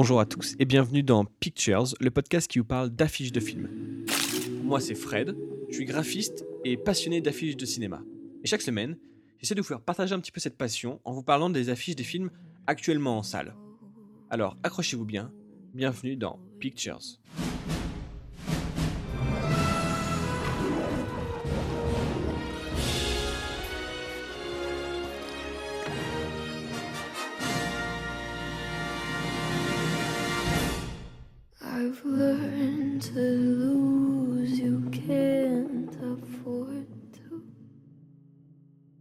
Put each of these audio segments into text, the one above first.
Bonjour à tous et bienvenue dans Pictures, le podcast qui vous parle d'affiches de films. Moi c'est Fred, je suis graphiste et passionné d'affiches de cinéma. Et chaque semaine, j'essaie de vous faire partager un petit peu cette passion en vous parlant des affiches des films actuellement en salle. Alors accrochez-vous bien, bienvenue dans Pictures.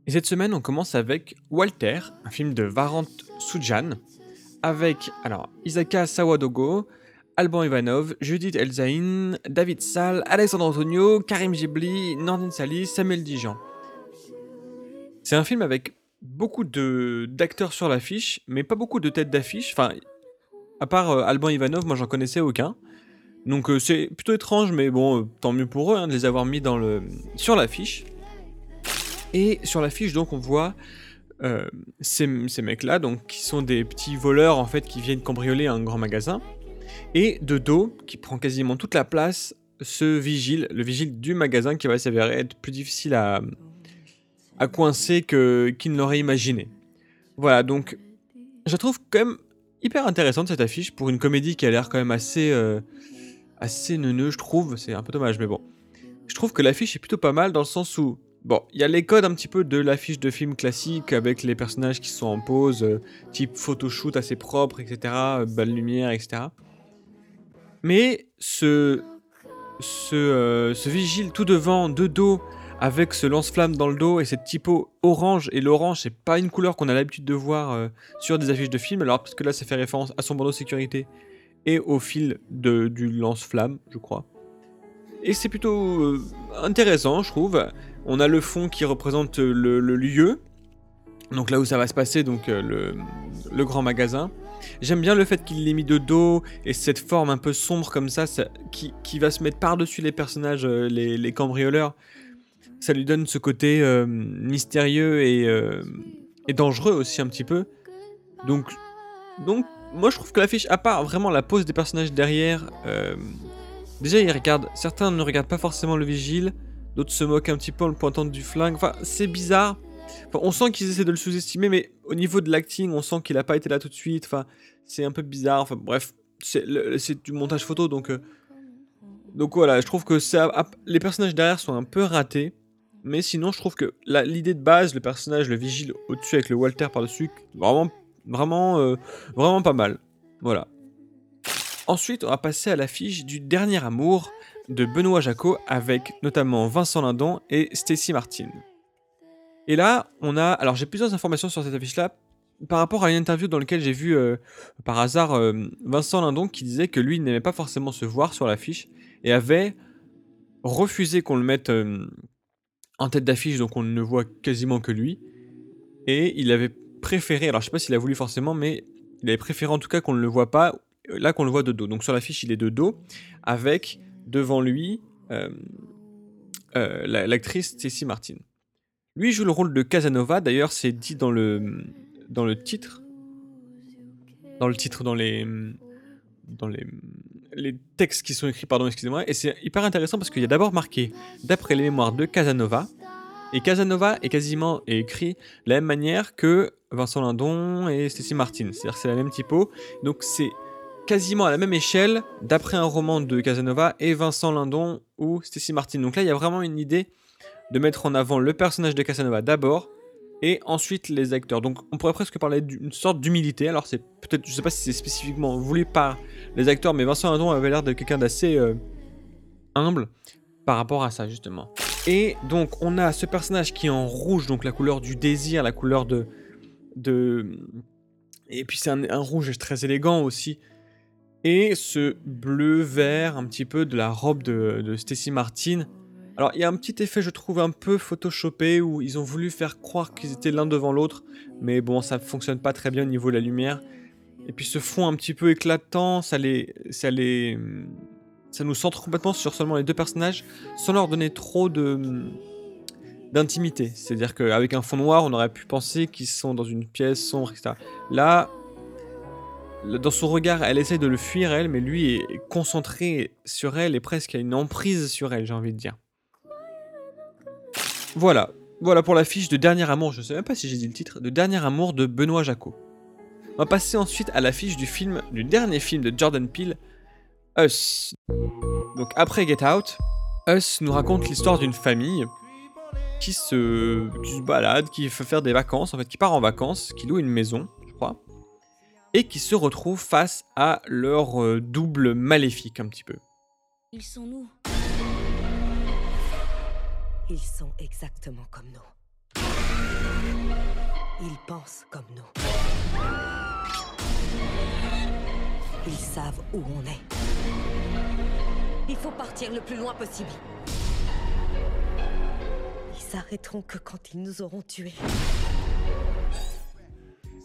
Et cette semaine, on commence avec Walter, un film de Varant Sujan, avec alors Isaka Sawadogo, Alban Ivanov, Judith Elzaïn, David Sall, Alessandro Antonio, Karim Ghibli, Nordin Salis, Samuel Dijan. C'est un film avec beaucoup d'acteurs sur l'affiche, mais pas beaucoup de têtes d'affiche. Enfin, à part euh, Alban Ivanov, moi j'en connaissais aucun. Donc euh, c'est plutôt étrange, mais bon, euh, tant mieux pour eux hein, de les avoir mis sur l'affiche. Et sur l'affiche, donc, on voit euh, ces, mecs-là, donc, qui sont des petits voleurs, en fait, qui viennent cambrioler un grand magasin. Et de dos, qui prend quasiment toute la place, ce vigile, le vigile du magasin, qui va s'avérer être plus difficile à, coincer que, qu'il ne l'aurait imaginé. Voilà, donc, je trouve quand même hyper intéressante, cette affiche, pour une comédie qui a l'air quand même assez, assez neuneux, je trouve. C'est un peu dommage, mais bon. Je trouve que l'affiche est plutôt pas mal dans le sens où Bon, il y a les codes un petit peu de l'affiche de film classique avec les personnages qui sont en pause, euh, type photoshoot assez propre, etc., belle lumière, etc. Mais ce, ce, euh, ce vigile tout devant, de dos, avec ce lance-flamme dans le dos et cette typo orange, et l'orange, c'est pas une couleur qu'on a l'habitude de voir euh, sur des affiches de films, alors parce que là, ça fait référence à son bandeau de sécurité et au fil de, du lance-flamme, je crois. Et c'est plutôt euh, intéressant, je trouve. On a le fond qui représente le, lieu, donc là où ça va se passer, donc euh, le, le grand magasin. J'aime bien le fait qu'il l'ait mis de dos et cette forme un peu sombre comme ça, qui, qui va se mettre par-dessus les personnages, euh, les, les cambrioleurs. Ça lui donne ce côté mystérieux et, et dangereux aussi un petit peu. Donc, donc moi je trouve que l'affiche, à part vraiment la pose des personnages derrière, euh, déjà ils regardent, certains ne regardent pas forcément le vigile, d'autres se moquent un petit peu en le pointant du flingue. Enfin, c'est bizarre. Enfin, on sent qu'ils essaient de le sous-estimer, mais au niveau de l'acting, on sent qu'il a pas été là tout de suite. Enfin, c'est un peu bizarre. Enfin, bref, c'est du montage photo, donc euh, donc voilà. Je trouve que les personnages derrière sont un peu ratés, mais sinon, je trouve que l'idée de base, le personnage, le vigile au-dessus avec le Walter par-dessus, vraiment, vraiment, euh, vraiment pas mal. Voilà. Ensuite, on va passer à l'affiche du Dernier Amour de Benoît Jacot avec notamment Vincent Lindon et Stacy Martin. Et là, on a. Alors, j'ai plusieurs informations sur cette affiche-là par rapport à une interview dans laquelle j'ai vu euh, par hasard euh, Vincent Lindon qui disait que lui n'aimait pas forcément se voir sur l'affiche et avait refusé qu'on le mette en tête d'affiche, donc on ne voit quasiment que lui. Et il avait préféré, alors je sais pas s'il a voulu forcément, mais il avait préféré en tout cas qu'on ne le voit pas, euh, là qu'on le voit de dos. Donc sur l'affiche il est de dos, avec devant lui euh, euh, la- l'actrice Stacy Martin. Lui joue le rôle de Casanova, d'ailleurs c'est dit dans le, dans le titre, dans le titre, dans les, dans les, les textes qui sont écrits, pardon, excusez-moi, et c'est hyper intéressant parce qu'il y a d'abord marqué d'après les mémoires de Casanova, et Casanova est quasiment écrit de la même manière que Vincent Lindon et Stacy Martin, c'est-à-dire c'est la même typo, donc c'est quasiment à la même échelle d'après un roman de Casanova et Vincent Lindon ou Stacy Martin. Donc là, il y a vraiment une idée de mettre en avant le personnage de Casanova d'abord et ensuite les acteurs. Donc on pourrait presque parler d'une sorte d'humilité. Alors c'est peut-être, je sais pas si c'est spécifiquement voulu par les acteurs, mais Vincent Lindon avait l'air de quelqu'un d'assez euh, humble par rapport à ça justement. Et donc on a ce personnage qui est en rouge, donc la couleur du désir, la couleur de... Et puis c'est un, rouge très élégant aussi. Et ce bleu-vert un petit peu de la robe de, de Stacy Martin. Alors il y a un petit effet je trouve un peu photoshopé où ils ont voulu faire croire qu'ils étaient l'un devant l'autre. Mais bon ça fonctionne pas très bien au niveau de la lumière. Et puis ce fond un petit peu éclatant, ça les... Ça les ça nous centre complètement sur seulement les deux personnages sans leur donner trop de d'intimité. C'est-à-dire qu'avec un fond noir, on aurait pu penser qu'ils sont dans une pièce sombre, etc. Là, dans son regard, elle essaie de le fuir, elle, mais lui est concentré sur elle et presque a une emprise sur elle, j'ai envie de dire. Voilà, voilà pour la fiche de Dernier Amour, je sais même pas si j'ai dit le titre, de Dernier Amour de Benoît Jacot. On va passer ensuite à la fiche du film, du dernier film de Jordan Peele, Us. Donc après Get Out, Us nous raconte l'histoire d'une famille qui se, balade, qui veut faire des vacances, en fait, qui part en vacances, qui loue une maison, je crois, et qui se retrouve face à leur euh, double maléfique un petit peu. Ils sont nous. Ils sont exactement comme nous. Ils pensent comme nous. Où on est. Il faut partir le plus loin possible. Ils s'arrêteront que quand ils nous auront tués.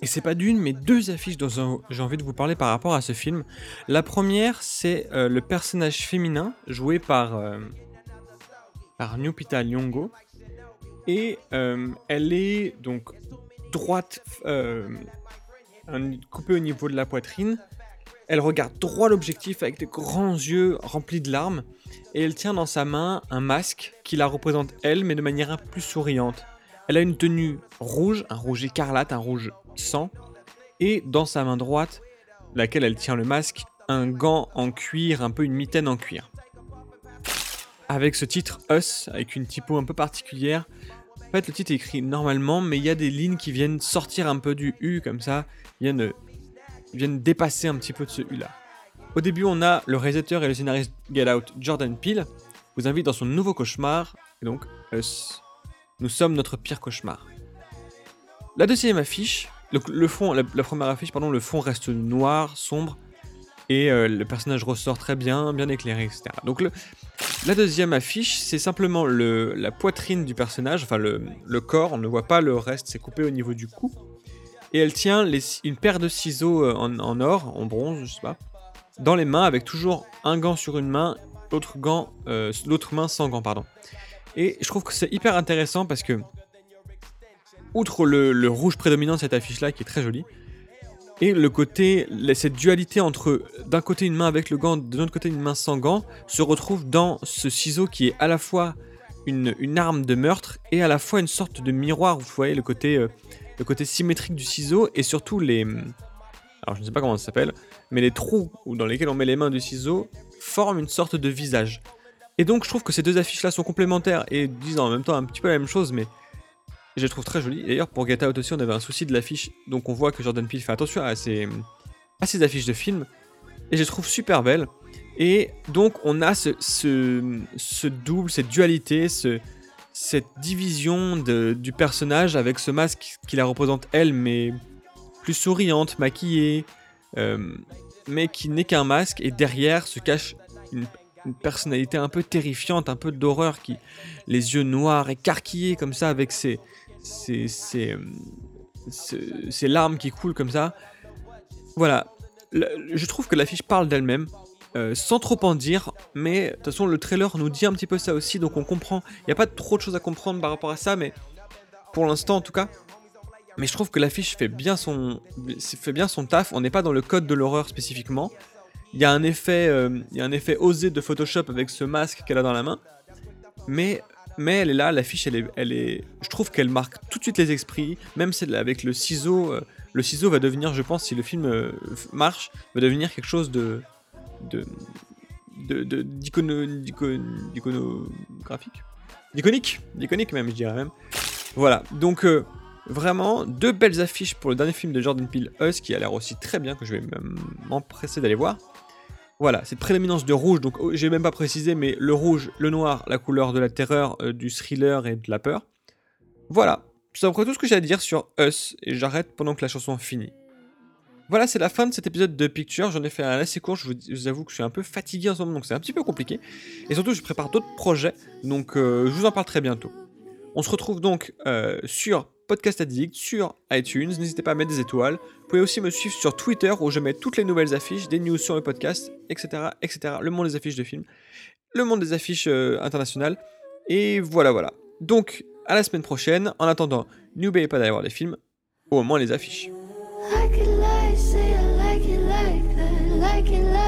Et c'est pas d'une, mais deux affiches dont j'ai- envie de vous parler par rapport à ce film. La première, c'est euh, le personnage féminin joué par, euh, par Lupita Nyong'o. Et euh, elle est donc droite, euh, coupée au niveau de la poitrine. Elle regarde droit l'objectif avec des grands yeux remplis de larmes. Et elle tient dans sa main un masque qui la représente elle, mais de manière un peu plus souriante. Elle a une tenue rouge, un rouge écarlate, un rouge sang, et dans sa main droite, laquelle elle tient le masque, un gant en cuir, un peu une mitaine en cuir. Avec ce titre Us, avec une typo un peu particulière. En fait, le titre est écrit normalement, mais il y a des lignes qui viennent sortir un peu du U comme ça, viennent, viennent dépasser un petit peu de ce U là. Au début, on a le réalisateur et le scénariste Get Out, Jordan Peele, vous invite dans son nouveau cauchemar, et donc Us. Nous sommes notre pire cauchemar. La deuxième affiche, le, fond, la, première affiche, pardon, le fond reste noir, sombre, et euh, le personnage ressort très bien, bien éclairé, etc. Donc la deuxième affiche, c'est simplement le, la poitrine du personnage, enfin le, le corps, on ne voit pas le reste, c'est coupé au niveau du cou. Et elle tient une paire de ciseaux euh, en, or, en bronze, je sais pas, dans les mains, avec toujours un gant sur une main, l'autre euh, main sans gant, pardon. Et je trouve que c'est hyper intéressant parce que, outre le, rouge prédominant de cette affiche-là, qui est très jolie, et le côté, cette dualité entre d'un côté une main avec le gant, de l'autre côté une main sans gant, se retrouve dans ce ciseau qui est à la fois une, une arme de meurtre et à la fois une sorte de miroir. Vous voyez le côté, euh, le côté symétrique du ciseau et surtout les. Alors je ne sais pas comment ça s'appelle, mais les trous dans lesquels on met les mains du ciseau forment une sorte de visage. Et donc je trouve que ces deux affiches-là sont complémentaires et disent en même temps un petit peu la même chose, mais je les trouve très jolies. D'ailleurs pour Get Out aussi on avait un souci de l'affiche, donc on voit que Jordan Peele fait attention à ses, à ses affiches de films, et je les trouve super belles. Et donc on a ce, ce, ce double, cette dualité, ce, cette division de- du personnage avec ce masque qui la représente elle, mais plus souriante, maquillée, euh, mais qui n'est qu'un masque, et derrière se cache une, personnalité un peu terrifiante, un peu d'horreur, qui les yeux noirs, écarquillés comme ça, avec ses, ses, ses, euh, larmes qui coulent comme ça. Voilà, je trouve que l'affiche parle d'elle-même. Euh, sans trop en dire, mais de toute façon le trailer nous dit un petit peu ça aussi, donc on comprend. Il n'y a pas trop de choses à comprendre par rapport à ça, mais pour l'instant en tout cas. Mais je trouve que l'affiche fait bien son, fait bien son taf. On n'est pas dans le code de l'horreur spécifiquement. Il y a un effet, euh, il y a un effet osé de Photoshop avec ce masque qu'elle a dans la main. Mais, mais elle est là, l'affiche, elle est, elle est, je trouve qu'elle marque tout de suite les esprits. Même celle avec le ciseau, euh, le ciseau va devenir, je pense, si le film marche, va devenir quelque chose de, d'iconographique, d'iconique, d'iconique même, je dirais même. Voilà, donc euh, vraiment deux belles affiches pour le dernier film de Jordan Peele, Us, qui a l'air aussi très bien, que je vais m'empresser d'aller voir. Voilà, cette prédominance de rouge, donc oh, j'ai même pas précisé, mais le rouge, le noir, la couleur de la terreur, euh, du thriller et de la peur. Voilà, c'est à peu tout ce que j'ai à dire sur Us, et j'arrête pendant que la chanson finit. Voilà, c'est la fin de cet épisode de Picture. J'en ai fait un assez court. Je vous, avoue que je suis un peu fatigué en ce moment, donc c'est un petit peu compliqué. Et surtout, je prépare d'autres projets, donc euh, je vous en parle très bientôt. On se retrouve donc euh, sur Podcast Addict, sur iTunes. N'hésitez pas à mettre des étoiles. Vous pouvez aussi me suivre sur Twitter où je mets toutes les nouvelles affiches, des news sur le podcast, etc., etc. Le monde des affiches de films, le monde des affiches euh, internationales. Et voilà, voilà. Donc, à la semaine prochaine. En attendant, n'oubliez pas d'aller voir les films, ou au moins les affiches. I could lie, say I like it like that, like it like